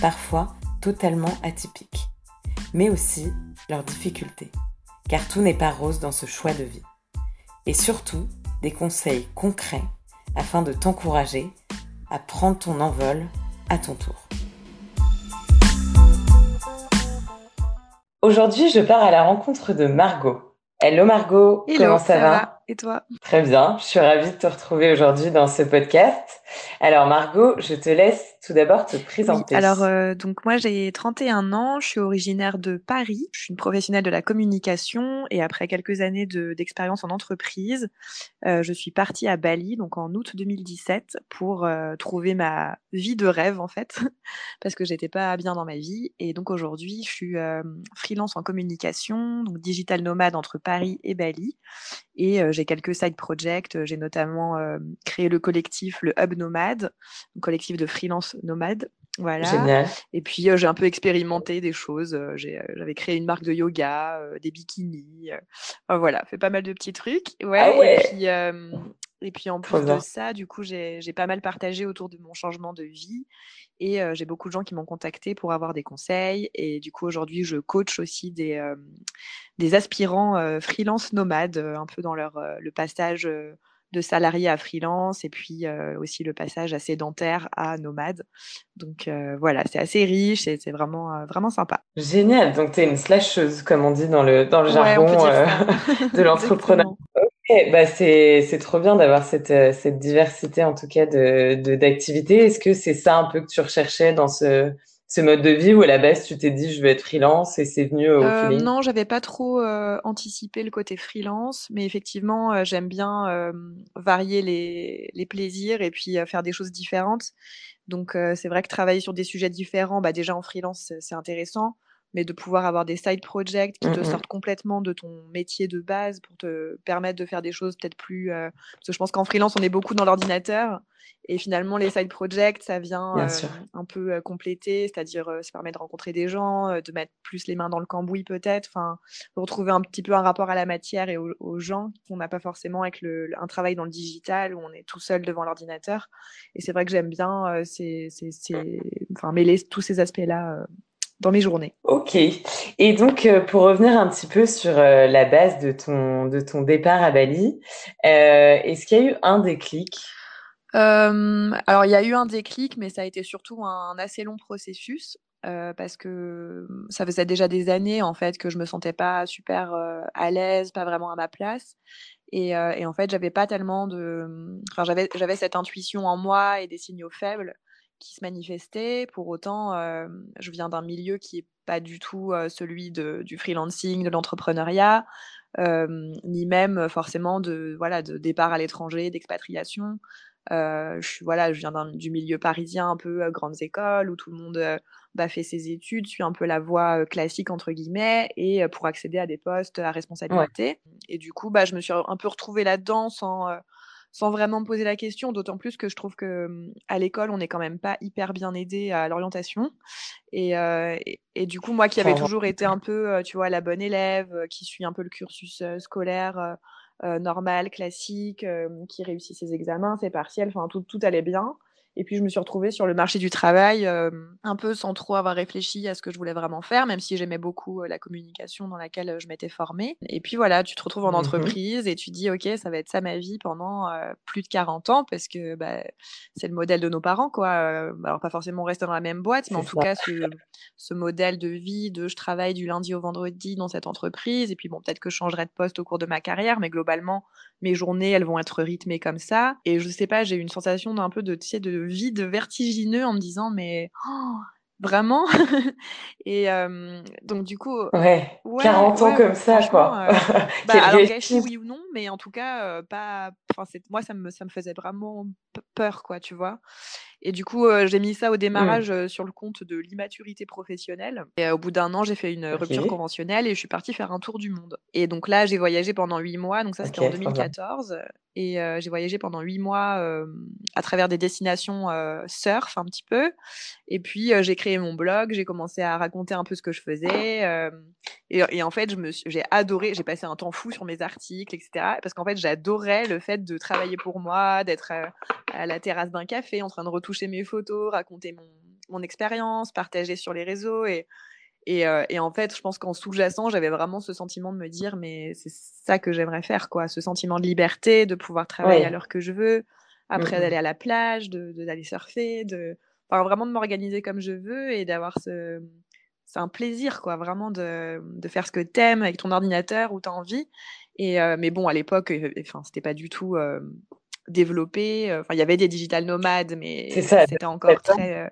parfois totalement atypiques, mais aussi leurs difficultés, car tout n'est pas rose dans ce choix de vie. Et surtout, des conseils concrets afin de t'encourager à prendre ton envol à ton tour. Aujourd'hui, je pars à la rencontre de Margot. Hello Margot, comment ça, va? Et toi Très bien, je suis ravie de te retrouver aujourd'hui dans ce podcast. Alors Margot, je te laisse tout d'abord te présenter. alors euh, donc moi j'ai 31 ans, je suis originaire de Paris, je suis une professionnelle de la communication. Et après quelques années d'expérience en entreprise, euh, je suis partie à Bali donc en août 2017 pour euh, trouver ma vie de rêve en fait parce que j'étais pas bien dans ma vie. Et donc aujourd'hui je suis freelance en communication, donc digital nomade entre Paris et Bali et j'ai quelques side projects. J'ai notamment créé le collectif, le Hub Nomade, un collectif de freelance nomade. Voilà. Génial. Et puis j'ai un peu expérimenté des choses. J'avais créé une marque de yoga, des bikinis. voilà, fait pas mal de petits trucs. Ouais. Ah et puis et puis en plus de ça, du coup, j'ai pas mal partagé autour de mon changement de vie et j'ai beaucoup de gens qui m'ont contacté pour avoir des conseils. Et du coup, aujourd'hui, je coach aussi des, des aspirants freelance nomades, un peu dans leur, le passage de salarié à freelance et puis aussi le passage à sédentaire à nomade. Donc voilà, c'est assez riche et c'est vraiment, vraiment sympa. Génial. Donc, tu es une slasheuse, comme on dit dans le, dans le jargon de l'entrepreneur. Bah c'est trop bien d'avoir cette, euh, cette diversité en tout cas de d'activités. Est-ce que c'est ça un peu que tu recherchais dans ce, ce mode de vie ou à la base tu t'es dit je vais être freelance et c'est venu au euh, feeling? Non, j'avais pas trop euh, anticipé le côté freelance, mais effectivement j'aime bien varier les, les, plaisirs et puis faire des choses différentes. Donc c'est vrai que travailler sur des sujets différents, bah, déjà en freelance c'est intéressant mais de pouvoir avoir des side projects qui te mmh sortent complètement de ton métier de base pour te permettre de faire des choses peut-être plus. Euh, parce que je pense qu'en freelance, on est beaucoup dans l'ordinateur. Et finalement, les side projects, ça vient euh, un peu euh, compléter, c'est-à-dire ça permet de rencontrer des gens, de mettre plus les mains dans le cambouis peut-être, enfin, retrouver un petit peu un rapport à la matière et aux, gens qu'on n'a pas forcément avec le, un travail dans le digital où on est tout seul devant l'ordinateur. Et c'est vrai que j'aime bien c'est, enfin, mêler tous ces aspects-là dans mes journées. Ok. Et donc, euh, pour revenir un petit peu sur euh, la base de ton, de ton départ à Bali, euh, est-ce qu'il y a eu un déclic? Alors, il y a eu un déclic, mais ça a été surtout un, assez long processus. parce que ça faisait déjà des années en fait que je me sentais pas super à l'aise, pas vraiment à ma place, et, et en fait j'avais pas tellement de, enfin j'avais j'avais cette intuition en moi et des signaux faibles, qui se manifestaient. Pour autant, je viens d'un milieu qui n'est pas du tout celui de, du freelancing, de l'entrepreneuriat, ni même forcément de, voilà, de départ à l'étranger, d'expatriation. je, suis, voilà, je viens du milieu parisien, un peu grandes écoles, où tout le monde bah, fait ses études, suit un peu la voie classique, entre guillemets, et pour accéder à des postes à responsabilité. Et du coup, bah, je me suis un peu retrouvée là-dedans sans sans vraiment me poser la question, d'autant plus que je trouve que mmh, à l'école, on n'est quand même pas hyper bien aidé à l'orientation. Et, et, du coup, moi qui avais toujours été un peu, tu vois, la bonne élève, qui suit un peu le cursus scolaire normal, classique, qui réussit ses examens, ses partiels, enfin tout, tout allait bien. Et puis, je me suis retrouvée sur le marché du travail, un peu sans trop avoir réfléchi à ce que je voulais vraiment faire, même si j'aimais beaucoup la communication dans laquelle je m'étais formée. Et puis voilà, tu te retrouves en mmh entreprise et tu dis, OK, ça va être ça ma vie pendant plus de 40 ans, parce que bah, c'est le modèle de nos parents, quoi. alors, pas forcément rester dans la même boîte, mais en tout cas, ce, ce, modèle de vie de je travaille du lundi au vendredi dans cette entreprise, et puis bon, peut-être que je changerai de poste au cours de ma carrière, mais globalement, mes journées, elles vont être rythmées comme ça. Et je sais pas, j'ai une sensation d'un peu de, de vide vertigineux en me disant, mais oh, vraiment? Et donc, du coup. Ouais, 40 ans comme ça, quoi. bah, alors, gâché, oui ou non, mais en tout cas, pas. Enfin, moi, ça me, ça me faisait vraiment peur, quoi, tu vois? Et du coup, j'ai mis ça au mmh. démarrage sur le compte de l'immaturité professionnelle. Et au bout d'un an, j'ai fait une rupture conventionnelle et je suis partie faire un tour du monde. Et donc là, j'ai voyagé pendant huit mois. Donc ça, c'était en 2014. Et j'ai voyagé pendant huit mois à travers des destinations surf un petit peu. Et puis, j'ai créé mon blog. J'ai commencé à raconter un peu ce que je faisais. Et, en fait, j'ai adoré. J'ai passé un temps fou sur mes articles, etc. Parce qu'en fait, j'adorais le fait de travailler pour moi, d'être à la terrasse d'un café en train de retoucher mes photos, raconter mon, expérience, partager sur les réseaux. Et, euh, et en fait, je pense qu'en sous-jacent, j'avais vraiment ce sentiment de me dire, mais c'est ça que j'aimerais faire, quoi. Ce sentiment de liberté, de pouvoir travailler à l'heure que je veux, après mmh d'aller à la plage, de d'aller surfer, de, enfin, vraiment de m'organiser comme je veux et d'avoir ce, c'est un plaisir, quoi, vraiment de, de faire ce que t'aimes avec ton ordinateur où t'as envie. Et euh, mais bon, à l'époque, enfin, c'était pas du tout euh, développé. Enfin, il y avait des digital nomades, mais c'était encore très,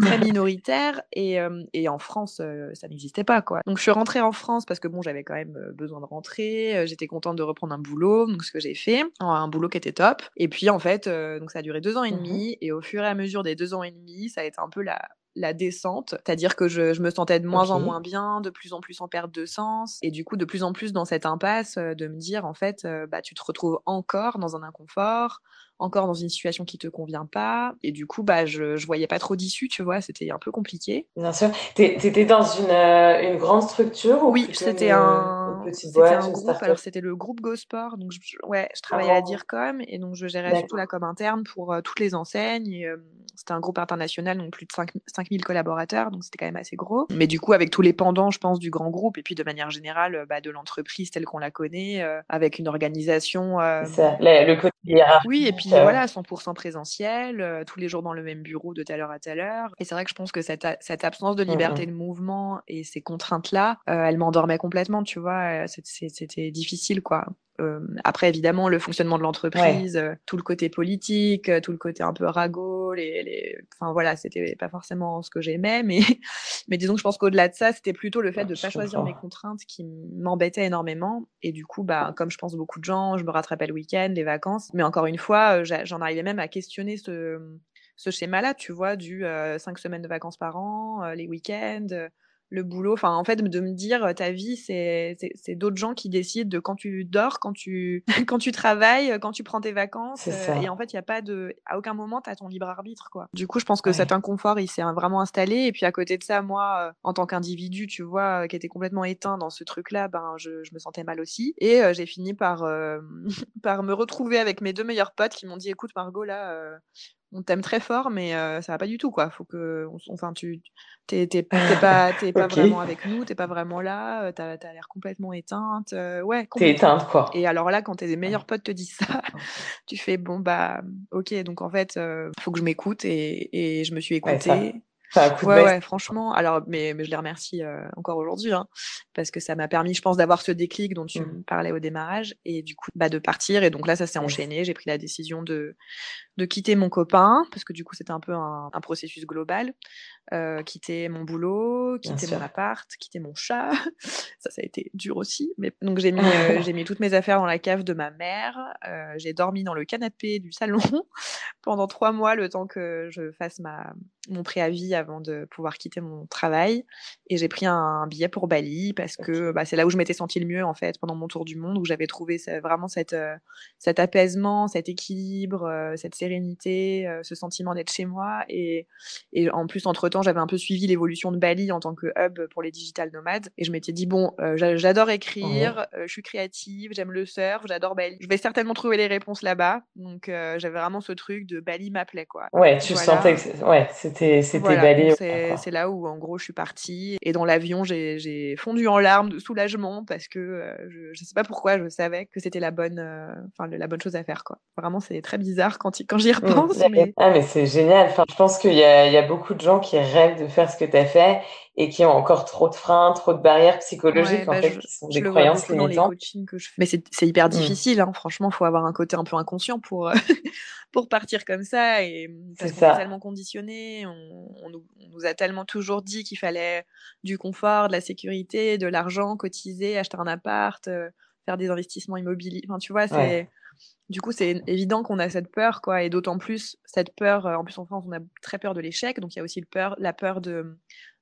très minoritaire. Et, et, en France, ça n'existait pas, quoi. Donc, je suis rentrée en France parce que bon, j'avais quand même besoin de rentrer. J'étais contente de reprendre un boulot, donc ce que j'ai fait, un boulot qui était top. Et puis, en fait, donc ça a duré deux ans et mmh demi. Et au fur et à mesure des deux ans et demi, ça a été un peu la, la descente, c'est-à-dire que je, me sentais de moins en moins bien, de plus en plus en perte de sens, et du coup de plus en plus dans cette impasse euh, de me dire en fait, euh, bah tu te retrouves encore dans un inconfort, encore dans une situation qui te convient pas, et du coup bah je, je voyais pas trop d'issue, tu vois, c'était un peu compliqué. Bien sûr. T'étais dans une, euh, une grande structure ou Oui, c'était un, petite boîte, un groupe. Alors c'était le groupe GoSport, donc je, ouais, je travaillais à ah. DIRCOM et donc je gérais surtout la com interne pour toutes les enseignes. Et, c'était un groupe international, donc plus de 5, 5000 collaborateurs, donc c'était quand même assez gros. Mais du coup, avec tous les pendants, je pense, du grand groupe, et puis de manière générale, euh, bah, de l'entreprise telle qu'on la connaît, euh, avec une organisation. Euh, ça, le, côté hiérarchique. Oui, et puis voilà, 100% présentiel, tous les jours dans le même bureau de telle heure à telle heure. Et c'est vrai que je pense que cette, cette absence de liberté de mouvement et ces contraintes-là, elles m'endormaient complètement, tu vois. C'était difficile, quoi. Euh, après, évidemment, le fonctionnement de l'entreprise, euh, tout le côté politique, euh, tout le côté un peu ragot, les, les... enfin voilà, c'était pas forcément ce que j'aimais, mais mais disons que je pense qu'au-delà de ça, c'était plutôt le fait de pas choisir mes contraintes qui m'embêtaient énormément. Et du coup, bah comme je pense beaucoup de gens, je me rattrapais le week-end, les vacances. Mais encore une fois, j'en arrivais même à questionner ce ce schéma-là, tu vois, du cinq semaines de vacances par an, les week-ends le boulot. Enfin, en fait, de me dire, ta vie, c'est d'autres gens qui décident de quand tu dors, quand tu, quand tu travailles, quand tu prends tes vacances. et en fait, il y a pas de, à aucun moment, tu as ton libre arbitre, quoi. Du coup, je pense que cet inconfort, il s'est vraiment installé. Et puis, à côté de ça, moi, en tant qu'individu, tu vois, qui était complètement éteint dans ce truc-là, ben, je, je, me sentais mal aussi. Et j'ai fini par, par me retrouver avec mes deux meilleurs potes qui m'ont dit, écoute, Margot, là, on t'aime très fort, mais ça va pas du tout, quoi. Faut que, enfin, tu, t'es, pas, t'es pas vraiment avec nous, t'es pas vraiment là, t'as, as l'air complètement éteinte, ouais. T'es éteinte, quoi. Et alors là, quand tes meilleurs potes te disent ça, tu fais bon bah, ok, donc en fait, faut que je m'écoute et, et je me suis écoutée ouais, ouais, franchement. Alors, mais, mais je les remercie euh, encore aujourd'hui, hein, parce que ça m'a permis, je pense, d'avoir ce déclic dont tu mmh. me parlais au démarrage, et du coup, bah, de partir. Et donc là, ça s'est enchaîné. J'ai pris la décision de, de quitter mon copain, parce que du coup, c'était un peu un, un processus global. Euh, quitter mon boulot, quitter mon appart, quitter mon chat. ça, ça a été dur aussi. Mais donc j'ai mis, euh, j'ai mis toutes mes affaires dans la cave de ma mère. J'ai dormi dans le canapé du salon pendant trois mois, le temps que je fasse ma mon préavis avant de pouvoir quitter mon travail. Et j'ai pris un, billet pour Bali parce que bah, c'est là où je m'étais sentie le mieux en fait pendant mon tour du monde, où j'avais trouvé vraiment cette, cet apaisement, cet équilibre, cette sérénité, ce sentiment d'être chez moi. Et, et en plus entre temps j'avais un peu suivi l'évolution de Bali en tant que hub pour les digital nomades. Et je m'étais dit, bon, euh, j'adore écrire, euh, je suis créative, j'aime le surf, j'adore Bali. Je vais certainement trouver les réponses là-bas. Donc, euh, j'avais vraiment ce truc de Bali m'appelait, quoi. Ouais, tu sentais que ouais, c'était Bali. C'est là où, en gros, je suis partie. Et dans l'avion, j'ai fondu en larmes de soulagement parce que je, je sais pas pourquoi, je savais que c'était la bonne, enfin, la bonne chose à faire, quoi. Vraiment, c'est très bizarre quand, quand j'y mmh. repense. mais... Ah, mais c'est génial. Enfin, je pense qu'il y, y, a beaucoup de gens qui rêvent de faire ce que tu as fait et qui ont encore trop de freins, trop de barrières psychologiques en bah, fait, qui sont des croyances limitantes. Que je. Mais c'est hyper mmh. difficile, hein. franchement, il faut avoir un côté un peu inconscient pour, euh, pour partir comme ça. Et, parce qu'on est tellement conditionné, on, nous, on, nous, a tellement toujours dit qu'il fallait du confort, de la sécurité, de l'argent, cotiser, acheter un appart, euh, faire des investissements immobiliers. Enfin, tu vois, c'est du coup, c'est évident qu'on a cette peur, quoi, et d'autant plus cette peur. en plus, en France, on a très peur de l'échec, donc il y a aussi le peur, la peur de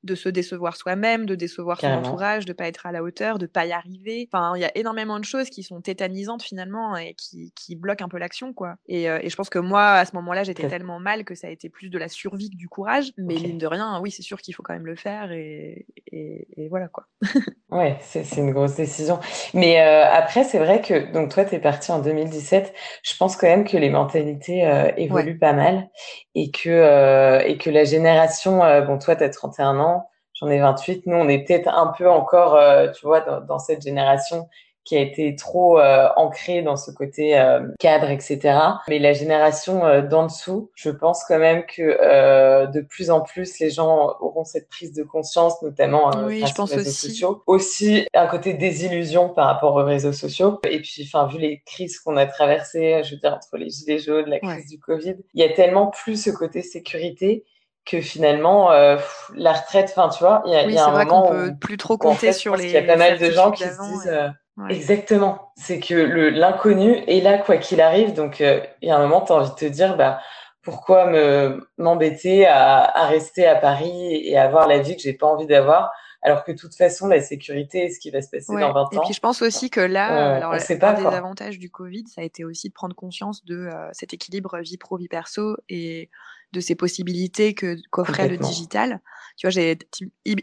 de se décevoir soi-même, de décevoir son entourage, de pas être à la hauteur, de pas y arriver. Enfin, il y a énormément de choses qui sont tétanisantes finalement et qui, qui bloquent un peu l'action, quoi. Et, euh, et, je pense que moi, à ce moment-là, j'étais tellement mal que ça a été plus de la survie que du courage. Mais mine de rien, oui, c'est sûr qu'il faut quand même le faire et, et, voilà, quoi. ouais, c'est une grosse décision. Mais euh, après, c'est vrai que donc toi, tu es parti en 2017. Je pense quand même que les mentalités euh, évoluent pas mal et que, et que la génération, bon, toi, tu as 31 ans j'en ai 28. Nous, on est peut-être un peu encore, euh, tu vois, dans, cette génération qui a été trop euh, ancrée dans ce côté euh, cadre, etc. Mais la génération d'en dessous, je pense quand même que de plus en plus, les gens auront cette prise de conscience, notamment oui, je pense aux réseaux aussi. sociaux. Aussi, un côté désillusion par rapport aux réseaux sociaux. Et puis, enfin, vu les crises qu'on a traversées, je veux dire, entre les gilets jaunes, la crise du Covid, il y a tellement plus ce côté sécurité que finalement euh, la retraite enfin tu vois il y a, oui, y a un vrai moment peut plus trop compter sur les il y a pas mal de gens qui se disent euh, exactement c'est que l'inconnu est là quoi qu'il arrive donc euh, il y a un moment tu as envie de te dire bah pourquoi me m'embêter à, à, rester à Paris et avoir la vie que j'ai pas envie d'avoir alors que de toute façon la sécurité est ce qui va se passer dans 20 ans. Et puis je pense aussi que là, alors, un des avantages du Covid, ça a été aussi de prendre conscience de cet équilibre vie pro vie perso et de ces possibilités que qu'offrait le digital. Tu vois, j'ai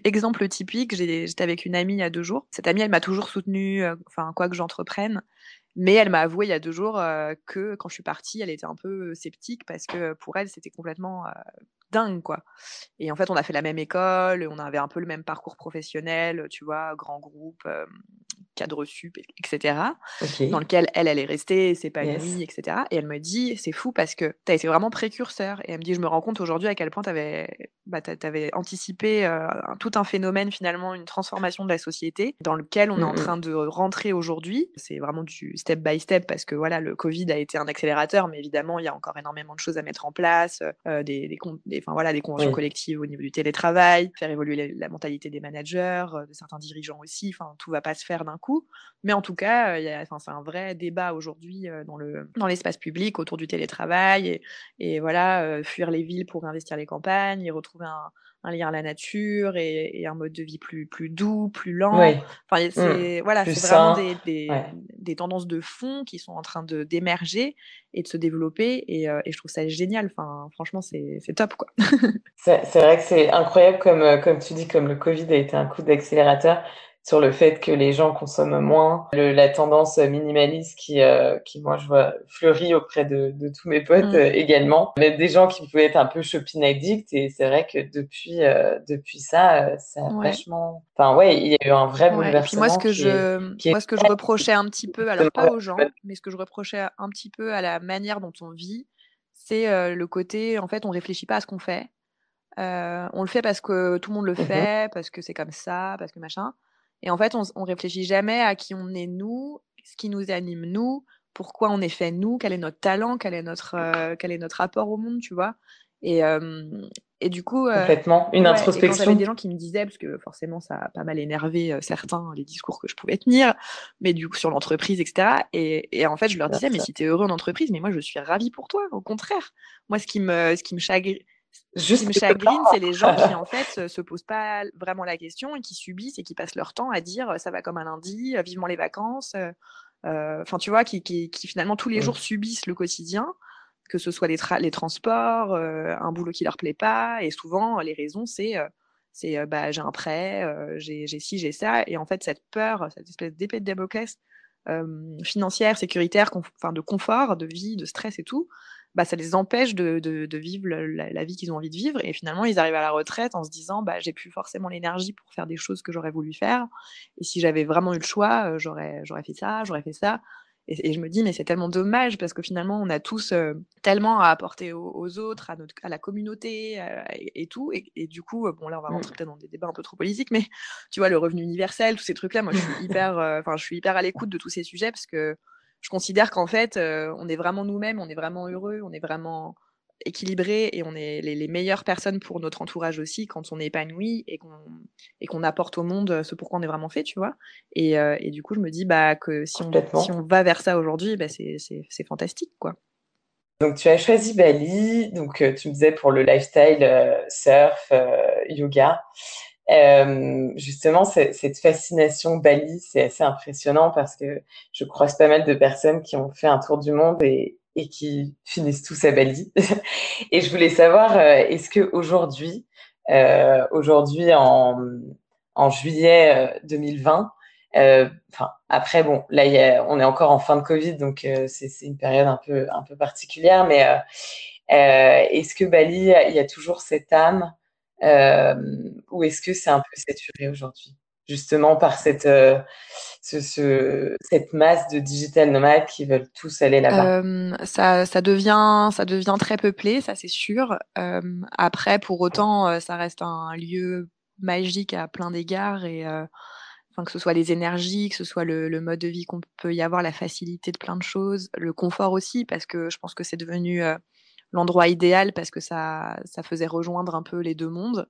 exemple typique, j'étais avec une amie il y a deux jours. Cette amie, elle m'a toujours soutenue, euh, enfin quoi que j'entreprenne. Mais elle m'a avoué il y a deux jours euh, que quand je suis partie, elle était un peu sceptique parce que pour elle, c'était complètement euh, dingue, quoi. Et en fait, on a fait la même école, on avait un peu le même parcours professionnel, tu vois, grand groupe, cadre sup, etc. Dans lequel elle, elle est restée, c'est pas yes. etc. Et elle me dit, c'est fou parce que tu as été vraiment précurseur. Et elle me dit, je me rends compte aujourd'hui à quel point tu avais, bah, avais, anticipé tout un phénomène, finalement, une transformation de la société dans lequel on est en train de rentrer aujourd'hui. C'est vraiment du step by step parce que voilà, le Covid a été un accélérateur, mais évidemment, il y a encore énormément de choses à mettre en place, des, des, des, enfin, voilà, des conventions collectives au niveau du télétravail, faire évoluer la, mentalité des managers, de certains dirigeants aussi. Enfin, tout va pas se faire d'un coup. Mais en tout cas, c'est un vrai débat aujourd'hui dans le dans l'espace public autour du télétravail et, et voilà, fuir les villes pour investir les campagnes et retrouver un, un lien à la nature et, un mode de vie plus, plus doux, plus lent. Enfin, mmh. c'est voilà, c'est vraiment des, des, tendances de fond qui sont en train de d'émerger et de se développer et, et, je trouve ça génial. Enfin, franchement, c'est top quoi. c'est vrai que c'est incroyable comme comme tu dis, comme le Covid a été un coup d'accélérateur sur le fait que les gens consomment moins, le, la tendance minimaliste qui, euh, qui, moi, je vois fleurir auprès de, de tous mes potes mm. euh, également, mais des gens qui pouvaient être un peu shopping addict, et c'est vrai que depuis, euh, depuis ça, euh, ça a vachement... Enfin, ouais, il y a eu un vrai bouleversement. Et puis moi, ce que, je, moi, ce que je reprochais un petit peu, alors pas aux gens, mais ce que je reprochais un petit peu à la manière dont on vit, c'est le côté, en fait, on réfléchit pas à ce qu'on fait. on le fait parce que tout le monde le mm-hmm. fait, parce que c'est comme ça, parce que machin. Et en fait, on, on réfléchit jamais à qui on est nous, ce qui nous anime nous, pourquoi on est fait nous, quel est notre talent, quel est notre, euh, quel est notre rapport au monde, tu vois. Et, et du coup. Euh, Complètement. Une introspection. Et j'avais des gens qui me disaient, parce que forcément, ça a pas mal énervé euh, certains, les discours que je pouvais tenir, mais du coup, sur l'entreprise, etc. Et, et, en fait, je leur disais, mais si tu es heureux en entreprise, mais moi, je suis ravie pour toi, au contraire. Moi, ce qui me, ce qui me chagrine ce qui me chagrine, c'est les gens qui en fait se posent pas vraiment la question et qui subissent et qui passent leur temps à dire ça va comme un lundi, vivement les vacances. Euh, enfin, tu vois, qui, qui, qui, finalement tous les jours subissent le quotidien, que ce soit les, les transports, euh, un boulot qui leur plaît pas, et souvent les raisons c'est euh, c'est bah j'ai un prêt, j'ai ci, j'ai ça, et en fait cette peur, cette espèce d'épée de Damoclès financière, sécuritaire, enfin de confort, de vie, de stress et tout, bah, ça les empêche de, de, de vivre la, la vie qu'ils ont envie de vivre. Et finalement, ils arrivent à la retraite en se disant, bah, j'ai plus forcément l'énergie pour faire des choses que j'aurais voulu faire. Et si j'avais vraiment eu le choix, euh, j'aurais, j'aurais fait ça, j'aurais fait ça. Et, et, je me dis, mais c'est tellement dommage parce que finalement, on a tous euh, tellement à apporter aux, autres, à, notre, à la communauté euh, et, tout. Et, et, du coup, bon, là, on va rentrer peut-être dans des débats un peu trop politiques, mais tu vois, le revenu universel, tous ces trucs-là, moi, je suis hyper, enfin, je suis hyper à l'écoute de tous ces sujets parce que je considère qu'en fait, euh, on est vraiment nous-mêmes, on est vraiment heureux, on est vraiment équilibré et on est les, meilleures personnes pour notre entourage aussi quand on est épanoui et qu'on et qu'on apporte au monde ce pour quoi on est vraiment fait, tu vois. Et, et du coup, je me dis bah que si on, si on va vers ça aujourd'hui, bah, c'est fantastique, quoi. Donc, tu as choisi Bali. Donc, tu me disais pour le lifestyle, surf, yoga. Euh, justement, cette fascination Bali, c'est assez impressionnant parce que je croise pas mal de personnes qui ont fait un tour du monde et, qui finissent tous à Bali. et je voulais savoir, euh, est-ce que aujourd'hui, euh, aujourd'hui en, juillet 2020, euh, enfin après bon, là on est encore en fin de Covid, donc c'est une période un peu un peu particulière, mais est-ce que Bali, il y a toujours cette âme ou est-ce que c'est un peu saturé aujourd'hui? Justement par cette, euh, ce, cette masse de digital nomades qui veulent tous aller là-bas euh, ça, ça, devient, ça devient très peuplé, ça c'est sûr. après, pour autant, ça reste un lieu magique à plein d'égards et que ce soit les énergies, que ce soit le mode de vie qu'on peut y avoir, la facilité de plein de choses, le confort aussi, parce que je pense que c'est devenu l'endroit idéal parce que ça, ça faisait rejoindre un peu les deux mondes,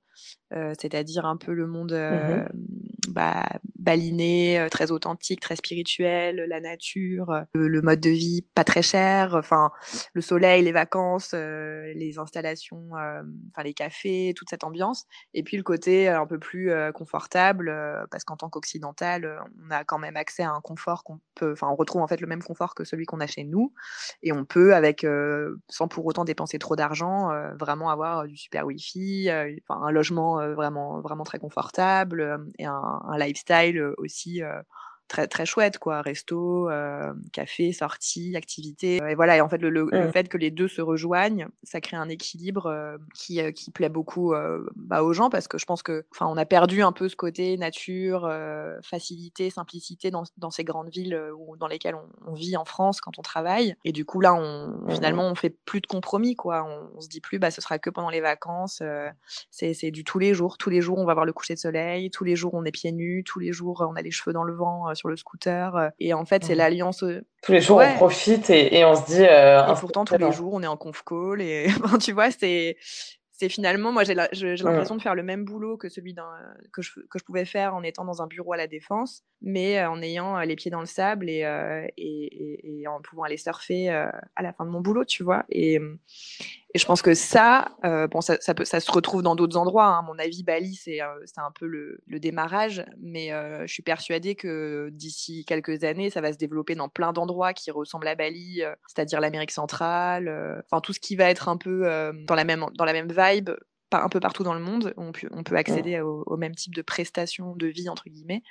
euh, c'est-à-dire un peu le monde mmh bah, baliné, euh, très authentique, très spirituel, la nature, le, mode de vie pas très cher, enfin le soleil, les vacances, les installations, enfin les cafés, toute cette ambiance, et puis le côté un peu plus confortable parce qu'en tant qu'occidental, on a quand même accès à un confort qu'on peut, enfin on retrouve en fait le même confort que celui qu'on a chez nous, et on peut avec sans pour autant dépenser trop d'argent, vraiment avoir du super wifi, un logement vraiment, vraiment très confortable et un, un lifestyle aussi très très chouette quoi. Resto euh, café sortie activité et voilà. Et en fait le, le, mmh. fait que les deux se rejoignent ça crée un équilibre euh, qui, euh, qui plaît beaucoup bah, aux gens parce que je pense que enfin on a perdu un peu ce côté nature facilité simplicité dans, dans, ces grandes villes où, dans lesquelles on, vit en France quand on travaille. Et du coup là on mmh. finalement on fait plus de compromis quoi. On, se dit plus bah ce sera que pendant les vacances c'est du tous les jours. Tous les jours on va voir le coucher de soleil. Tous les jours on est pieds nus. Tous les jours on a les cheveux dans le vent sur le scooter. Euh, et en fait, c'est mmh. l'alliance. Euh, tous les jours, on profite et, on se dit. Euh, et pourtant, tous les jours, on est en conf call. Et tu vois, c'est c'est finalement, moi j'ai l'impression de faire le même boulot que celui que je, que je pouvais faire en étant dans un bureau à la défense, mais en ayant les pieds dans le sable et, et, et, en pouvant aller surfer à la fin de mon boulot, tu vois. Et, et je pense que ça, euh, bon, ça, ça, peut, ça, se retrouve dans d'autres endroits. Hein. À mon avis, Bali, c'est euh, un peu le, le démarrage, mais euh, je suis persuadée que d'ici quelques années, ça va se développer dans plein d'endroits qui ressemblent à Bali, euh, c'est-à-dire l'Amérique centrale, euh, enfin tout ce qui va être un peu dans, la même, dans la même vibe, un peu partout dans le monde. On peut, on peut accéder au, au, même type de prestations de vie, entre guillemets.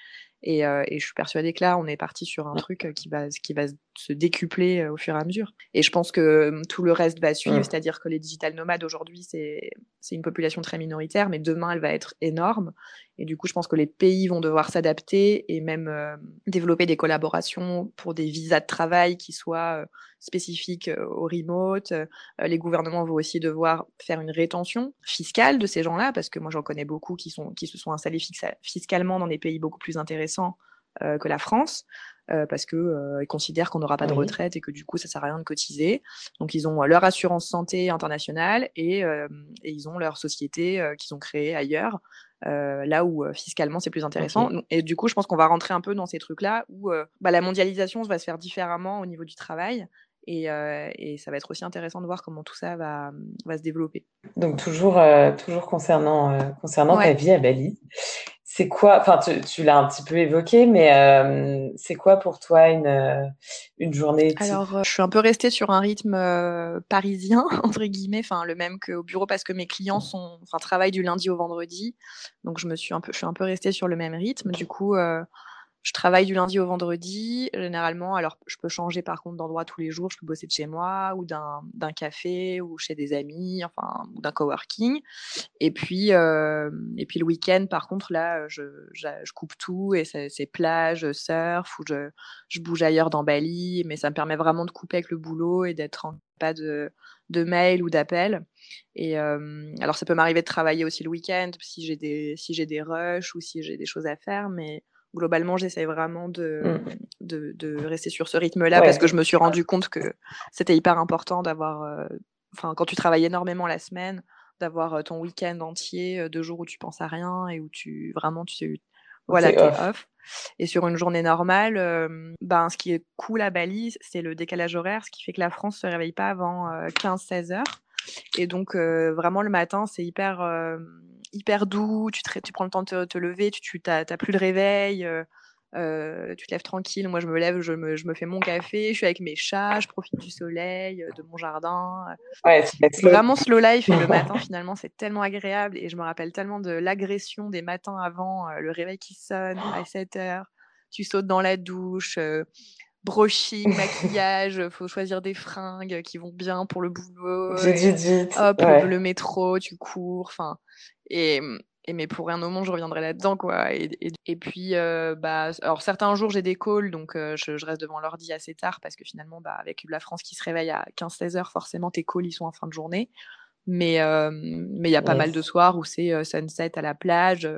Et, euh, et, je suis persuadée que là, on est parti sur un truc qui va, qui va se décupler euh, au fur et à mesure. Et je pense que hum, tout le reste va suivre, c'est-à-dire que les digital nomades aujourd'hui, c'est une population très minoritaire, mais demain, elle va être énorme. Et du coup, je pense que les pays vont devoir s'adapter et même euh, développer des collaborations pour des visas de travail qui soient euh, spécifiques euh, au remote. les gouvernements vont aussi devoir faire une rétention fiscale de ces gens-là, parce que moi, j'en connais beaucoup qui, sont, qui se sont installés fiscalement dans des pays beaucoup plus intéressants que la France. Euh, parce que euh, ils considèrent qu'on n'aura pas de retraite et que du coup ça sert à rien de cotiser. Donc ils ont leur assurance santé internationale et, et ils ont leur société qu'ils ont créée ailleurs euh, là où euh, fiscalement c'est plus intéressant. Et du coup, je pense qu'on va rentrer un peu dans ces trucs-là où euh, bah, la mondialisation va se faire différemment au niveau du travail. Et, et, ça va être aussi intéressant de voir comment tout ça va, va se développer. Donc toujours, toujours concernant, concernant ta vie à Bali, c'est quoi, enfin tu, l'as un petit peu évoqué, mais euh, c'est quoi pour toi une, euh, une journée Alors, euh, je suis un peu restée sur un rythme parisien, entre guillemets, enfin le même qu'au bureau parce que mes clients sont, enfin, travaillent du lundi au vendredi. Donc je me suis un peu, je suis un peu restée sur le même rythme. Du coup, je travaille du lundi au vendredi, généralement. Alors, je peux changer par contre d'endroit tous les jours. Je peux bosser de chez moi ou d'un café ou chez des amis, enfin, ou d'un coworking. Et puis, euh, et puis le week-end, par contre, là, je, je, coupe tout et c'est plage, surf ou je, je bouge ailleurs dans Bali. Mais ça me permet vraiment de couper avec le boulot et d'être en pas de, de mail ou d'appel. Et euh, alors, ça peut m'arriver de travailler aussi le week-end si j'ai des, si des rushs ou si j'ai des choses à faire, mais globalement, j'essaie vraiment de, mmh. de, de, rester sur ce rythme-là parce que je me suis rendu compte que c'était hyper important d'avoir euh, quand tu travailles énormément la semaine, d'avoir ton week-end entier, deux jours où tu penses à rien et où tu vraiment tu sais, voilà, t'es off. off. Et sur une journée normale, ben, ce qui est cool à Bali, c'est le décalage horaire, ce qui fait que la France se réveille pas avant 15-16 heures. Et donc, vraiment, le matin, c'est hyper, hyper doux. Tu, tu, prends le temps de te, lever, tu n'as plus de réveil. Euh, tu te lèves tranquille. Moi, je me lève, je me, je me, fais mon café, je suis avec mes chats, je profite du soleil, euh, de mon jardin. Ouais, c'est vraiment slow life. Et le matin, finalement, c'est tellement agréable. Et je me rappelle tellement de l'agression des matins avant, euh, le réveil qui sonne à 7 heures. Tu sautes dans la douche, brushing, maquillage, faut choisir des fringues qui vont bien pour le boulot. Hop, le métro, tu cours. Enfin, et et mais pour rien au monde, je reviendrai là-dedans, quoi. Et, et, puis, euh, bah, alors certains jours, j'ai des calls, donc euh, je, reste devant l'ordi assez tard parce que finalement, bah, avec la France qui se réveille à 15-16 heures, forcément, tes calls, ils sont en fin de journée. Mais euh, mais il y a pas mal de soirs où c'est sunset à la plage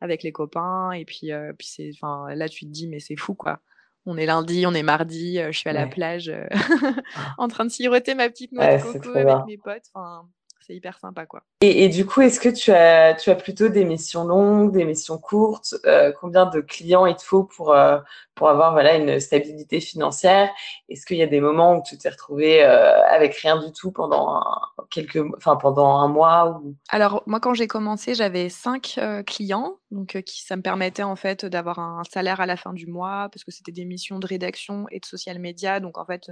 avec les copains. Et puis, puis c'est, enfin, là, tu te dis, mais c'est fou, quoi. On est lundi, on est mardi, je suis à la plage en train de siroter ma petite noix de coco avec mes potes. Enfin, c'est hyper sympa quoi. Et, du coup, est-ce que tu as, plutôt des missions longues, des missions courtes euh, Combien de clients il te faut pour, euh, pour avoir voilà, une stabilité financière? Est-ce qu'il y a des moments où tu t'es retrouvé euh, avec rien du tout pendant un, quelques, enfin, pendant un mois. Alors, moi, quand j'ai commencé, j'avais cinq clients, donc qui, ça me permettait en fait d'avoir un salaire à la fin du mois, parce que c'était des missions de rédaction et de social media. Donc, en fait,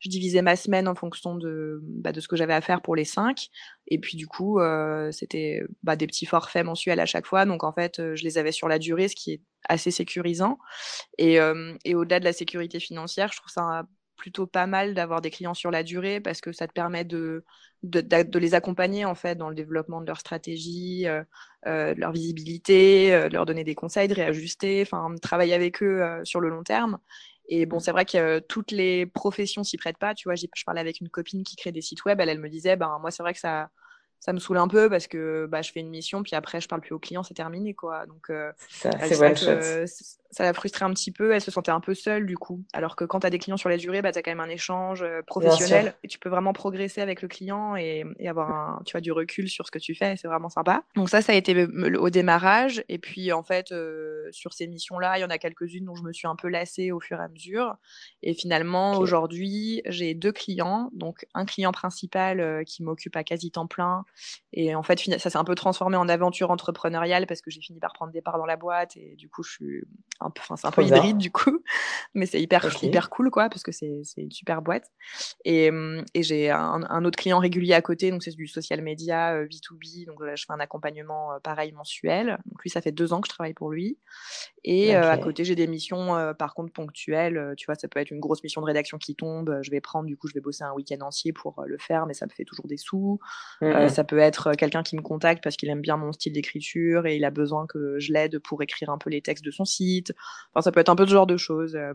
je divisais ma semaine en fonction de, bah, de ce que j'avais à faire pour les cinq. Et puis du coup, euh, c'était bah, des petits forfaits mensuels à chaque fois. Donc en fait, euh, je les avais sur la durée, ce qui est assez sécurisant. Et, euh, et au-delà de la sécurité financière, je trouve ça plutôt pas mal d'avoir des clients sur la durée parce que ça te permet de, les accompagner en fait dans le développement de leur stratégie, de leur visibilité, de leur donner des conseils, de réajuster, enfin travailler avec eux sur le long terme. Et bon, c'est vrai que toutes les professions s'y prêtent pas. Tu vois, je parlais avec une copine qui crée des sites web. Elle, elle me disait, ben moi, c'est vrai que ça, ça me saoule un peu parce que bah, je fais une mission, puis après, je parle plus aux clients, c'est terminé, quoi. Donc, c'est one ça l'a frustré un petit peu. Elle se sentait un peu seule du coup. Alors que quand tu as des clients sur la durée, bah, tu as quand même un échange euh, professionnel et tu peux vraiment progresser avec le client et, avoir un, tu vois, du recul sur ce que tu fais. C'est vraiment sympa. Donc ça, ça a été au démarrage. Et puis en fait, euh, sur ces missions-là, il y en a quelques-unes dont je me suis un peu lassée au fur et à mesure. Et finalement, aujourd'hui, j'ai deux clients. Donc un client principal euh, qui m'occupe à quasi temps plein. Et en fait, ça s'est un peu transformé en aventure entrepreneuriale parce que j'ai fini par prendre des parts dans la boîte et du coup, je suis un peu, c'est un peu hybride du coup, mais c'est hyper, hyper cool quoi, parce que c'est une super boîte. Et, mmh, et j'ai un, autre client régulier à côté, donc c'est du social media B2B, donc là je fais un accompagnement pareil mensuel. Donc lui, ça fait deux ans que je travaille pour lui. Et à côté, j'ai des missions par contre ponctuelles, tu vois, ça peut être une grosse mission de rédaction qui tombe, je vais prendre, du coup, je vais bosser un week-end entier pour le faire, mais ça me fait toujours des sous. Mmh ça peut être quelqu'un qui me contacte parce qu'il aime bien mon style d'écriture et il a besoin que je l'aide pour écrire un peu les textes de son site Enfin, ça peut être un peu ce genre de choses. Euh,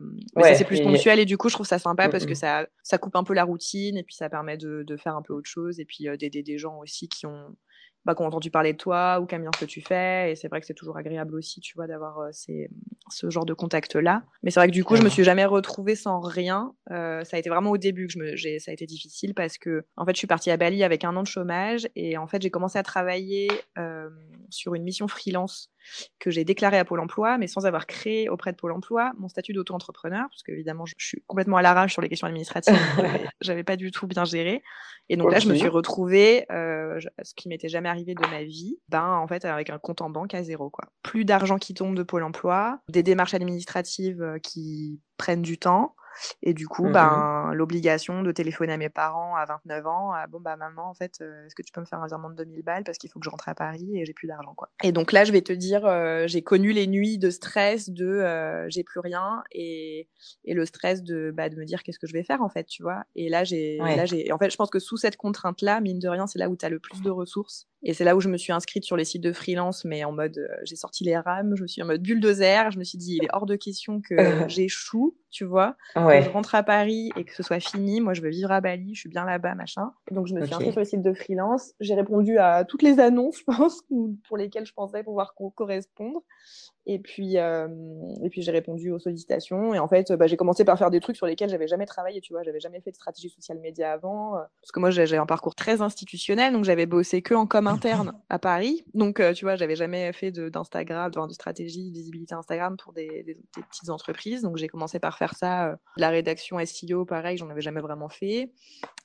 c'est plus ponctuel et du coup, je trouve ça sympa parce que ça, ça coupe un peu la routine et puis ça permet de, de faire un peu autre chose et puis euh, d'aider des gens aussi qui ont, bah, qui ont entendu parler de toi ou qui aiment bien ce que tu fais. Et c'est vrai que c'est toujours agréable aussi, tu vois, d'avoir euh, ce genre de contact-là. Mais c'est vrai que du coup, je me suis jamais retrouvée sans rien. Euh, ça a été vraiment au début que je me, ça a été difficile parce que, en fait, je suis partie à Bali avec un an de chômage et en fait, j'ai commencé à travailler euh, sur une mission freelance que j'ai déclarée à Pôle emploi, mais sans avoir créé auprès de Pôle emploi mon statut d'auto-entrepreneur, parce qu'évidemment, je, suis complètement à l'arrache sur les questions administratives. J'avais pas du tout bien géré. Et donc là, je me suis retrouvée, euh, ce qui m'était jamais arrivé de ma vie, ben, en fait, avec un compte en banque à zéro, quoi. Plus d'argent qui tombe de Pôle emploi, des démarches administratives euh, qui prennent du temps, et du coup, mmh ben, l'obligation de téléphoner à mes parents à 29 ans, bon, bah, maman, en fait, euh, est-ce que tu peux me faire un virement de 2000 balles parce qu'il faut que je rentre à Paris et j'ai plus d'argent, quoi. Et donc là, je vais te dire, euh, j'ai connu les nuits de stress de euh, j'ai plus rien et, et le stress de, bah, de me dire qu'est-ce que je vais faire, en fait, tu vois. Et là, j'ai, là, j'ai, en fait, je pense que sous cette contrainte-là, mine de rien, c'est là où tu as le plus de ressources. Et c'est là où je me suis inscrite sur les sites de freelance, mais en mode, j'ai sorti les rames, je me suis en mode bulldozer, je me suis dit, il est hors de question que j'échoue tu vois. Que je rentre à Paris et que ce soit fini. Moi, je veux vivre à Bali, je suis bien là-bas, machin. donc, je me suis inscrite sur le site de freelance. J'ai répondu à toutes les annonces, je pense, pour lesquelles je pensais pouvoir correspondre. Et puis, euh, et puis j'ai répondu aux sollicitations. Et en fait, bah, j'ai commencé par faire des trucs sur lesquels j'avais jamais travaillé. Tu vois, j'avais jamais fait de stratégie social média avant. Euh, parce que moi, j'ai un parcours très institutionnel, donc j'avais bossé que en com interne à Paris. Donc, euh, tu vois, j'avais jamais fait d'Instagram, de, de, stratégie, de visibilité Instagram pour des, des, petites entreprises. Donc, j'ai commencé par faire ça. la rédaction SEO, pareil, j'en avais jamais vraiment fait.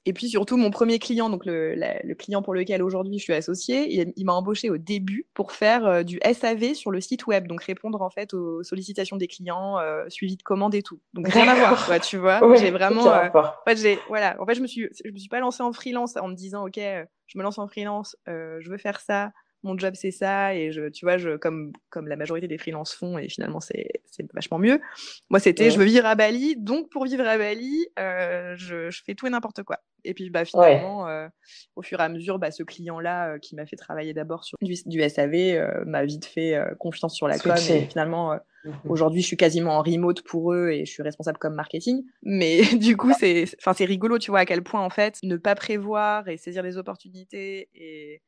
Et puis surtout, mon premier client, donc le, le client pour lequel aujourd'hui je suis associée, il, il m'a embauché au début pour faire du SAV sur le site web. Donc, répondre en fait aux sollicitations des clients, euh, suivi de commandes et tout. Donc rien à voir, tu vois. j'ai vraiment, euh, en fait, j'ai, voilà, en fait, je me suis, je me suis pas lancée en freelance en me disant, ok, euh, je me lance en freelance, je veux faire ça, mon job c'est ça et je tu vois je comme comme la majorité des freelances font et finalement c'est vachement mieux. Moi c'était je veux vivre à Bali donc pour vivre à Bali je, je, fais tout et n'importe quoi. Et puis bah, finalement, euh, au fur et à mesure, bah, ce client-là euh, qui m'a fait travailler d'abord sur du, SAV euh, m'a vite fait confiance sur la com. Et finalement, aujourd'hui, je suis quasiment en remote pour eux et je suis responsable comme marketing. Mais du coup, c'est, enfin, c'est rigolo, tu vois, à quel point en fait, ne pas prévoir et saisir les opportunités et,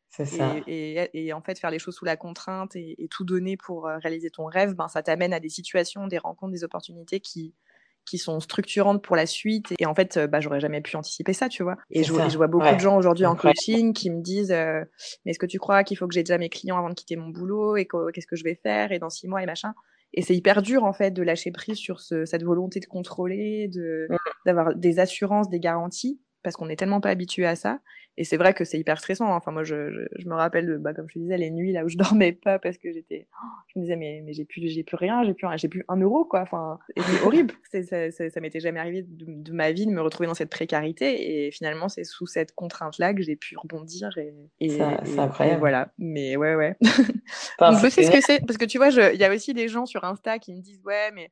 et, et, en fait faire les choses sous la contrainte et, tout donner pour réaliser ton rêve, ben, ça t'amène à des situations, des rencontres, des opportunités qui qui sont structurantes pour la suite. Et en fait, euh, bah, j'aurais jamais pu anticiper ça, tu vois. Et je, vois beaucoup de gens aujourd'hui en coaching qui me disent euh, Mais est-ce que tu crois qu'il faut que j'ai déjà mes clients avant de quitter mon boulot Et qu'est-ce que je vais faire Et dans six mois et machin? Et c'est hyper dur en fait de lâcher prise sur ce, cette volonté de contrôler, de d'avoir des assurances, des garanties parce qu'on n'est tellement pas habitué à ça. Et c'est vrai que c'est hyper stressant. Hein. Enfin, moi, je, je, me rappelle, de, bah, comme je te disais, les nuits là où je dormais pas parce que j'étais, je me disais, mais, mais j'ai plus, j'ai plus rien, j'ai plus, j'ai plus un euro, quoi. Enfin, c'est horrible. ça, ça, ça m'était jamais arrivé de, ma vie de me retrouver dans cette précarité. Et finalement, c'est sous cette contrainte-là que j'ai pu rebondir. Et, et c'est incroyable. voilà. Mais ouais, ouais. Donc, je sais ce que c'est. Parce que tu vois, il y a aussi des gens sur Insta qui me disent, ouais, mais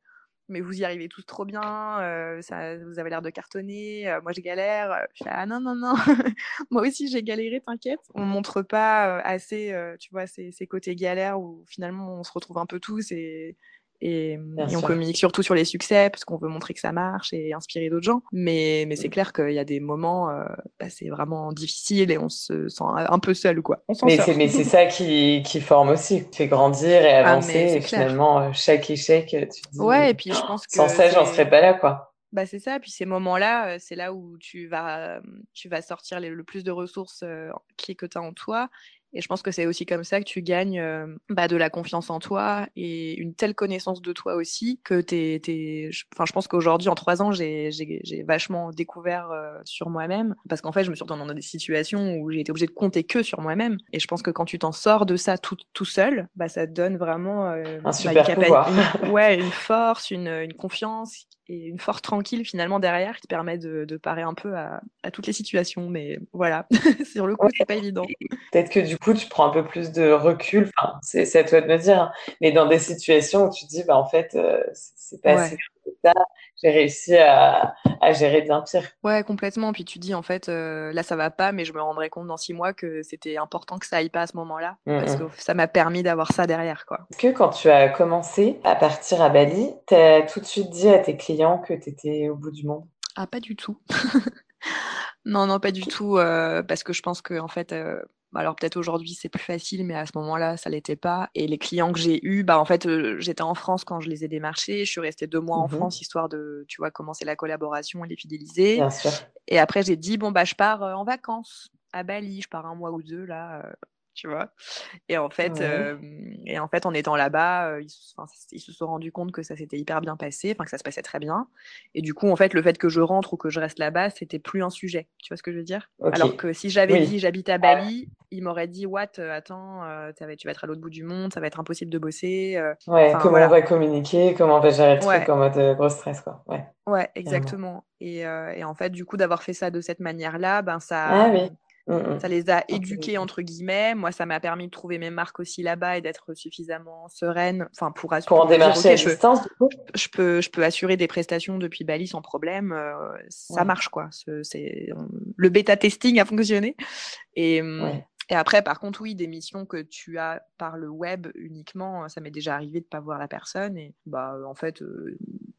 mais vous y arrivez tous trop bien, euh, ça, vous avez l'air de cartonner, euh, moi je galère. Je ah non, non, non, moi aussi j'ai galéré, t'inquiète. On montre pas euh, assez, tu vois, ces, ces, côtés galères où finalement on se retrouve un peu tous et, et, on communique surtout sur les succès parce qu'on veut montrer que ça marche et inspirer d'autres gens. Mais, mais c'est mm. clair qu'il y a des moments, euh, bah, c'est vraiment difficile et on se sent un peu seul, quoi. mais c'est ça qui, qui forme aussi, qui fait grandir et ah, avancer. et finalement, euh, chaque échec, tu dis. Ouais, et puis je pense que. Sans ça, j'en serais pas là, quoi. Bah c'est ça, puis ces moments-là, euh, c'est là où tu vas, tu vas sortir le plus de ressources qui que tu as en toi et je pense que c'est aussi comme ça que tu gagnes euh, bah, de la confiance en toi et une telle connaissance de toi aussi que t'es, t'es... Enfin, je pense qu'aujourd'hui, en trois ans, j'ai, j'ai, j'ai vachement découvert euh, sur moi-même parce qu'en fait, je me suis retrouvée dans des situations où j'ai été obligée de compter que sur moi-même. Et je pense que quand tu t'en sors de ça tout, tout seul, bah, ça te donne vraiment euh, un super pouvoir. ouais, une force, une, une confiance et une force tranquille finalement derrière qui permet de, de parer un peu à, à, toutes les situations. Mais voilà, sur le coup, c'est pas évident. Peut-être que du coup, tu prends un peu plus de recul. Enfin, c'est à toi de me dire. Hein. Mais dans des situations où tu dis, bah, en fait, euh, c'est pas assez ça, j'ai réussi à, à, gérer bien pire. Ouais, complètement. Puis tu dis, en fait, euh, là, ça va pas, mais je me rendrai compte dans six mois que c'était important que ça aille pas à ce moment-là. Mmh, parce mmh. que ça m'a permis d'avoir ça derrière, quoi. Est-ce que quand tu as commencé à partir à Bali, tu as tout de suite dit à tes clients que tu étais au bout du monde? Ah, pas du tout. non, non, pas du tout. Euh, parce que je pense que, en fait, bah, alors peut-être aujourd'hui c'est plus facile, mais à ce moment-là ça l'était pas. Et les clients que j'ai eus, bah en fait euh, j'étais en France quand je les ai démarchés. Je suis restée deux mois en mmh France histoire de, tu vois, commencer la collaboration et les fidéliser. Et après j'ai dit bon bah je pars euh, en vacances à Bali, je pars un mois ou deux là. Euh, tu vois. Et en fait, et en fait, en étant là-bas, ils, ils, se sont rendus compte que ça s'était hyper bien passé, enfin que ça se passait très bien. Et du coup, en fait, le fait que je rentre ou que je reste là-bas, c'était plus un sujet. Tu vois ce que je veux dire? Alors que si j'avais dit j'habite à Bali, ils m'auraient dit what, attends, tu vas être à l'autre bout du monde, ça va être impossible de bosser. ouais, comment on va communiquer, comment on va gérer le truc en mode gros stress, quoi. Ouais. Ouais, exactement. Et, et, en fait, du coup, d'avoir fait ça de cette manière-là, ben ça. Ah, oui Mmh, mmh. Ça les a éduqués entre guillemets. Moi, ça m'a permis de trouver mes marques aussi là-bas et d'être suffisamment sereine, enfin pour assurer. Pour en démarcher à distance. Je peux, je peux assurer des prestations depuis Bali sans problème. Euh, ça marche quoi. C'est le bêta testing a fonctionné et. Mmh, et après, par contre, oui, des missions que tu as par le web uniquement, ça m'est déjà arrivé de pas voir la personne. Et bah, en fait, euh,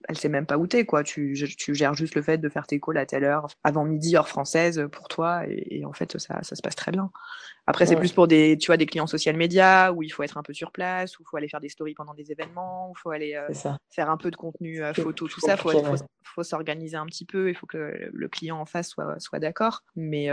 elle sait même pas où t'es, quoi. Tu, tu, gères juste le fait de faire tes calls à telle heure, avant midi, heure française, pour toi, et, en fait, ça, ça, se passe très bien. Après, c'est plus pour des, tu vois, des clients social médias où il faut être un peu sur place, où il faut aller faire des stories pendant des événements, où il faut aller euh, faire un peu de contenu euh, photo, tout ça. Il faut, faut, s'organiser un petit peu, il faut que le client en face soit, soit d'accord. Mais,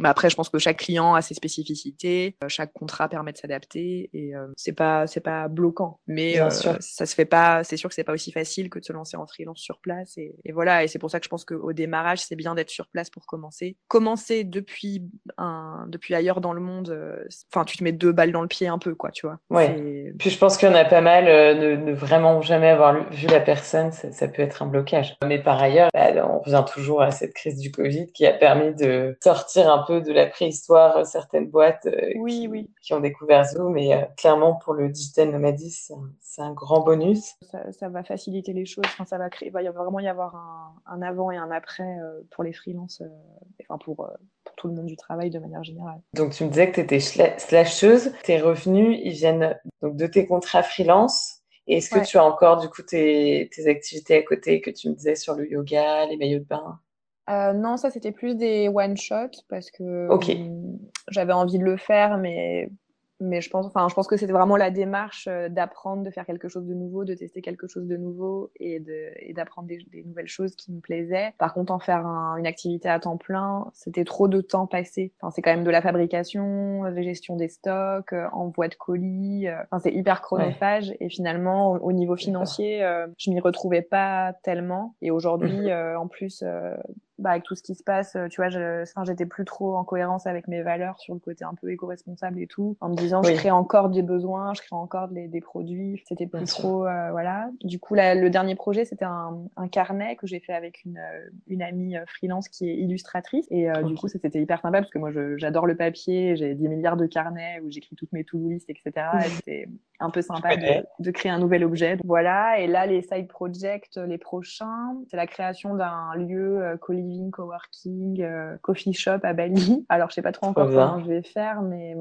mais, après, je pense que chaque client a ses spécificités, chaque contrat permet de s'adapter, et c'est pas, c'est pas bloquant. Mais ça se fait pas, c'est sûr que c'est pas aussi facile que de se lancer en freelance sur place. Et, voilà, et c'est pour ça que je pense qu'au démarrage, c'est bien d'être sur place pour commencer. Commencer depuis, un, depuis ailleurs dans le monde, euh, enfin, tu te mets deux balles dans le pied un peu, quoi, tu vois. Ouais. Puis je pense qu'il y en a pas mal, euh, ne, vraiment jamais avoir vu la personne, ça, peut être un blocage. Mais par ailleurs, bah, on revient toujours à cette crise du Covid qui a permis de sortir un peu de la préhistoire euh, certaines boîtes oui, qui, oui. qui ont découvert Zoom. Et clairement, pour le digital nomadisme, c'est un grand bonus. Ça, va faciliter les choses, ça va créer, il va vraiment y avoir un, avant et un après pour les freelances, enfin pour, pour tout le monde du travail de manière générale. Donc tu me disais que tu étais slasheuse, tes revenus, ils viennent donc de tes contrats freelance. Et est-ce que tu as encore du coup tes, tes, activités à côté que tu me disais sur le yoga, les maillots de bain? Euh, non, ça c'était plus des one shot parce que j'avais envie de le faire, mais mais je pense, enfin, je pense que c'était vraiment la démarche euh, d'apprendre, de faire quelque chose de nouveau, de tester quelque chose de nouveau et d'apprendre des, des, nouvelles choses qui me plaisaient. Par contre, en faire une activité à temps plein, c'était trop de temps passé. Enfin, c'est quand même de la fabrication, de gestion des stocks, euh, envoi de colis. Euh, enfin, c'est hyper chronophage et finalement, au, niveau financier, je m'y retrouvais pas tellement. Et aujourd'hui, mhm. en plus, bah, avec tout ce qui se passe, tu vois, j'étais plus trop en cohérence avec mes valeurs sur le côté un peu éco-responsable et tout, en me disant je crée encore des besoins, je crée encore des, des produits, c'était plus trop, euh, voilà. Du coup, le dernier projet, c'était un, un, carnet que j'ai fait avec une, euh, une amie euh, freelance qui est illustratrice, et du coup, c'était hyper sympa parce que moi, j'adore le papier, j'ai 10 milliards de carnets où j'écris toutes mes to-do list, etc. un peu sympa de, de, créer un nouvel objet. voilà, et là, les side projects, les prochains, c'est la création d'un lieu co-living, co-working, coffee shop à Bali. Alors, je sais pas trop encore comment je vais faire, mais,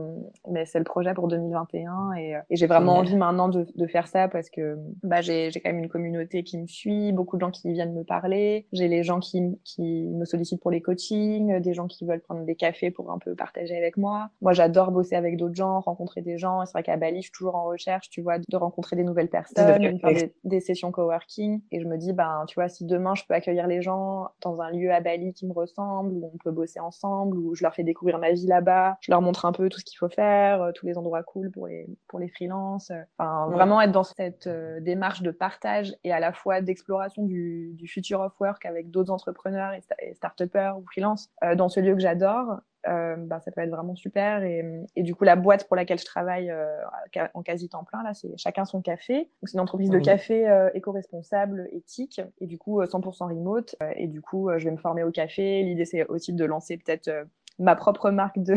mais c'est le projet pour 2021 et, et j'ai vraiment envie maintenant de, de, faire ça parce que bah, j'ai quand même une communauté qui me suit, beaucoup de gens qui viennent me parler, j'ai les gens qui, qui me sollicitent pour les coachings, des gens qui veulent prendre des cafés pour un peu partager avec moi. Moi, j'adore bosser avec d'autres gens, rencontrer des gens. C'est vrai qu'à Bali, je suis toujours en recherche, tu vois, de rencontrer des nouvelles personnes, de faire des, des, sessions coworking. Et je me dis, ben, tu vois, si demain je peux accueillir les gens dans un lieu à Bali qui me ressemble, où on peut bosser ensemble, où je leur fais découvrir ma vie là-bas, je leur montre un peu tout ce qu'il faut faire, tous les endroits cool pour les, pour les freelances. Enfin, vraiment être dans cette euh, démarche de partage et à la fois d'exploration du, du future of work avec d'autres entrepreneurs et, et start-upers ou freelance euh, dans ce lieu que j'adore. Euh, bah, ça peut être vraiment super. Et, et, du coup, la boîte pour laquelle je travaille euh, en quasi temps plein, là, c'est chacun son café. C'est une entreprise de café euh, éco-responsable, éthique, et du coup 100% remote. et du coup, je vais me former au café. L'idée, c'est aussi de lancer peut-être ma propre marque de,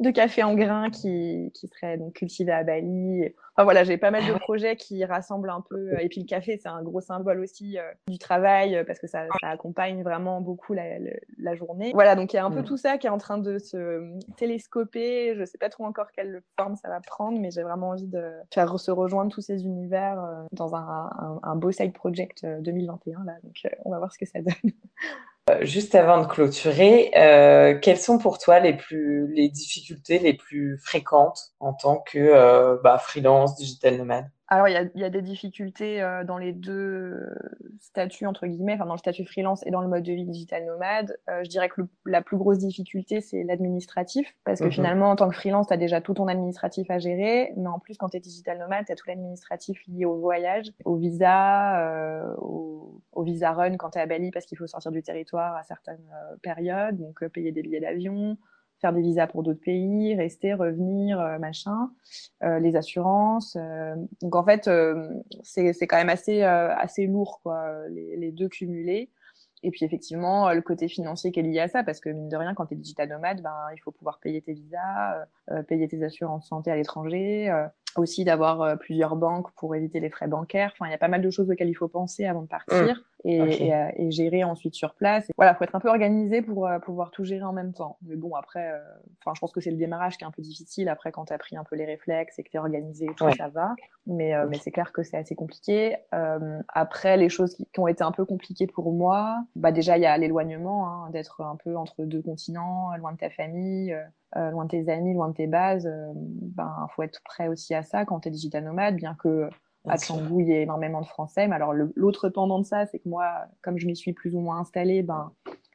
de café en grains qui, qui serait donc cultivée à Bali. Enfin voilà, j'ai pas mal de ah projets qui rassemblent un peu. Et puis le café, c'est un gros symbole aussi euh, du travail euh, parce que ça, ça, accompagne vraiment beaucoup la, la, journée. Voilà, donc il y a un peu mm. tout ça qui est en train de se télescoper. Je sais pas trop encore quelle forme ça va prendre, mais j'ai vraiment envie de faire se rejoindre tous ces univers euh, dans un, un, un beau side project 2021 là. Donc on va voir ce que ça donne. Euh, juste avant de clôturer, euh, quelles sont pour toi les plus les difficultés les plus fréquentes en tant que euh, bah, freelance digital nomade? Alors, il y a, y a, des difficultés euh, dans les deux statuts, entre guillemets, enfin dans le statut freelance et dans le mode de vie digital nomade. Euh, je dirais que le, la plus grosse difficulté, c'est l'administratif, parce que mhm. finalement, en tant que freelance, tu as déjà tout ton administratif à gérer, mais en plus, quand tu es digital nomade, tu as tout l'administratif lié au voyage, au visa, euh, au, au, visa run quand tu es à Bali, parce qu'il faut sortir du territoire à certaines euh, périodes, donc euh, payer des billets d'avion, faire des visas pour d'autres pays, rester, revenir, euh, machin, euh, les assurances. Euh, donc en fait, c'est quand même assez assez lourd quoi, les, deux cumulés. Et puis effectivement, le côté financier qui est lié à ça, parce que mine de rien, quand tu es digital nomade, ben, il faut pouvoir payer tes visas, payer tes assurances santé à l'étranger, aussi d'avoir plusieurs banques pour éviter les frais bancaires. Enfin, il y a pas mal de choses auxquelles il faut penser avant de partir. et, et, gérer ensuite sur place. Et voilà, faut être un peu organisé pour pouvoir tout gérer en même temps. Mais bon, après, enfin, je pense que c'est le démarrage qui est un peu difficile. Après, quand tu as pris un peu les réflexes et que tu es organisé tout, ça va. Mais, mais c'est clair que c'est assez compliqué. après, les choses qui, qui, ont été un peu compliquées pour moi, bah déjà, il y a l'éloignement, hein, d'être un peu entre deux continents, loin de ta famille. Euh, loin de tes amis, loin de tes bases, euh, ben faut être prêt aussi à ça quand tu es digital nomade, bien que à il y ait énormément de Français. Mais alors, l'autre pendant de ça, c'est que moi, comme je m'y suis plus ou moins installée, ben,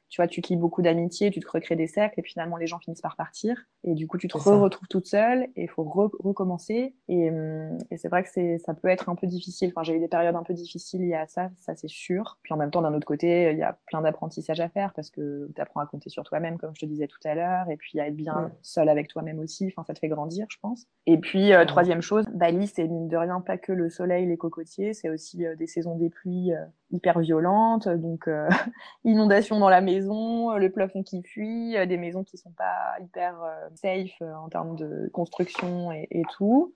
tu vois, tu te lis beaucoup d'amitié, tu te recrées des cercles, et finalement, les gens finissent par partir. Et du coup, tu te retrouves toute seule, et il faut recommencer. Et, hum, et c'est vrai que ça peut être un peu difficile. Enfin, j'ai eu des périodes un peu difficiles il y a ça, ça c'est sûr. Puis en même temps, d'un autre côté, il y a plein d'apprentissages à faire, parce que tu apprends à compter sur toi-même, comme je te disais tout à l'heure, et puis à être bien seul avec toi-même aussi. Enfin, ça te fait grandir, je pense. Et puis, euh, troisième chose, Bali, c'est mine de rien pas que le soleil, les cocotiers, c'est aussi euh, des saisons des pluies euh, hyper violentes, donc inondation dans la maison, le plafond qui fuit, des maisons qui sont pas hyper safe en termes de construction et, et tout.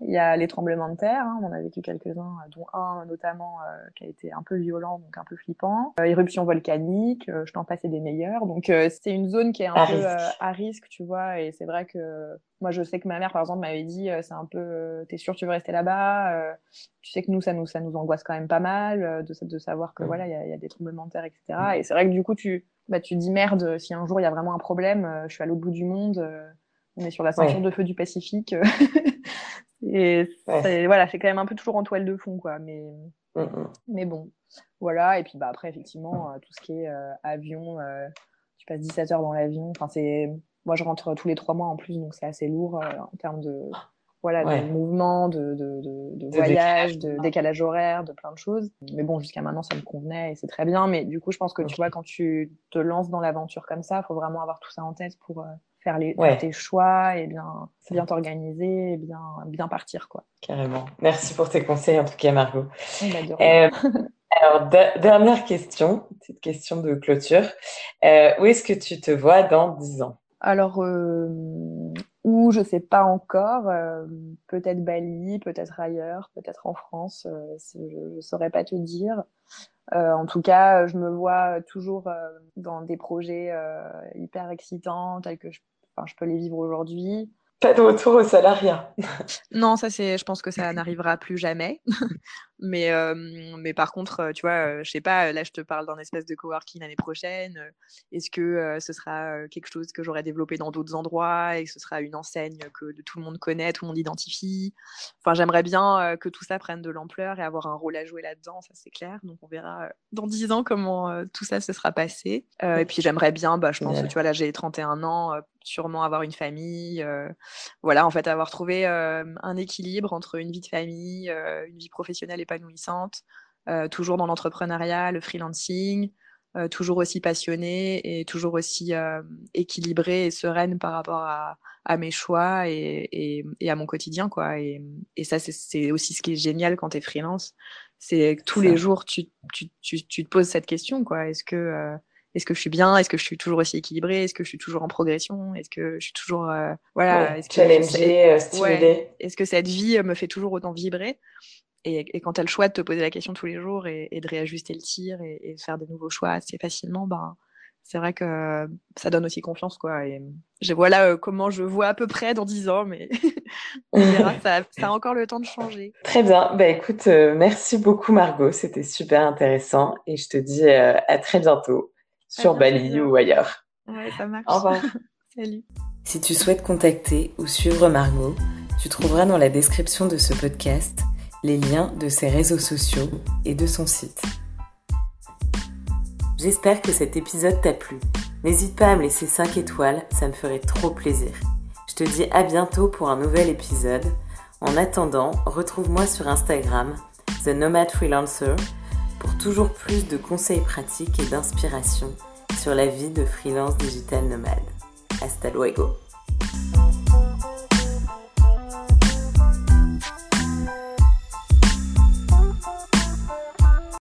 il y a les tremblements de terre, hein, on en a vécu quelques-uns, dont un notamment qui a été un peu violent, donc un peu flippant. éruption volcanique, je t'en passe des meilleurs. Donc c'est une zone qui est un peu à risque, tu vois, et c'est vrai que moi, je sais que ma mère, par exemple, m'avait dit, euh, c'est un peu, euh, t'es sûr, tu veux rester là-bas. Euh, tu sais que nous, ça nous, ça nous angoisse quand même pas mal de, de savoir que voilà, il y a, y a, des tremblements de terre, etc. Et c'est vrai que du coup, tu, bah, tu dis merde, si un jour il y a vraiment un problème, je suis à l'autre bout du monde, on est sur la ceinture de feu du Pacifique. et voilà, c'est quand même un peu toujours en toile de fond, quoi. Mais, mm, mm. mais bon, voilà. Et puis bah après, effectivement, tout ce qui est avion, tu passes 17 heures dans l'avion. Enfin, c'est moi, je rentre tous les trois mois en plus, donc c'est assez lourd euh, en termes de, voilà, de mouvement, de, de, de, de voyage, de décalage horaire, de plein de choses. Mais bon, jusqu'à maintenant, ça me convenait et c'est très bien. Mais du coup, je pense que tu vois, quand tu te lances dans l'aventure comme ça, il faut vraiment avoir tout ça en tête pour euh, faire, les, tes choix et bien, bien t'organiser et bien, bien partir. Quoi. Carrément. Merci pour tes conseils, en tout cas, Margot. Bah, euh, alors, dernière question, petite question de clôture. où est-ce que tu te vois dans 10 ans? Alors, euh, où je sais pas encore, euh, peut-être Bali, peut-être ailleurs, peut-être en France, euh, je ne saurais pas te dire. en tout cas, je me vois toujours dans des projets hyper excitants, tels que je peux les vivre aujourd'hui. Pas de retour au salariat. non, ça c'est, je pense que ça n'arrivera plus jamais. mais, mais par contre, tu vois, je sais pas, là je te parle d'un espèce de coworking l'année prochaine. Est-ce que ce sera quelque chose que j'aurai développé dans d'autres endroits et que ce sera une enseigne que tout le monde connaît, tout le monde identifie? Enfin, j'aimerais bien que tout ça prenne de l'ampleur et avoir un rôle à jouer là-dedans, ça c'est clair. Donc on verra dans dix ans comment tout ça se sera passé. et puis j'aimerais bien, bah, je pense, que tu vois, là j'ai 31 ans, sûrement avoir une famille. voilà, en fait, avoir trouvé un équilibre entre une vie de famille, une vie professionnelle épanouissante, toujours dans l'entrepreneuriat, le freelancing, toujours aussi passionnée et toujours aussi équilibrée et sereine par rapport à, mes choix et, à mon quotidien. Quoi. Et, ça, c'est aussi ce qui est génial quand tu es freelance. C'est que tous les jours, tu, tu, te poses cette question. quoi. Est-ce que est-ce que je suis bien? Est-ce que je suis toujours aussi équilibrée? Est-ce que je suis toujours en progression? Est-ce que je suis toujours euh, voilà est-ce challengée, euh, stimulée. Est-ce que cette vie me fait toujours autant vibrer? Et, quand tu as le choix de te poser la question tous les jours et, de réajuster le tir et, de faire de nouveaux choix assez facilement, ben c'est vrai que ça donne aussi confiance quoi. Et je voilà euh, comment je vois à peu près dans 10 ans, mais on verra, ça, ça, a encore le temps de changer. Très bien. Bah écoute, merci beaucoup Margot, c'était super intéressant et je te dis à très bientôt sur Bali ou ailleurs. Ouais, ça marche. Au revoir. Salut. Si tu souhaites contacter ou suivre Margot, tu trouveras dans la description de ce podcast les liens de ses réseaux sociaux et de son site. J'espère que cet épisode t'a plu. N'hésite pas à me laisser 5 étoiles, ça me ferait trop plaisir. Je te dis à bientôt pour un nouvel épisode. En attendant, retrouve-moi sur Instagram, The Nomad Freelancer, pour toujours plus de conseils pratiques et d'inspiration sur la vie de freelance digital nomade. Hasta luego!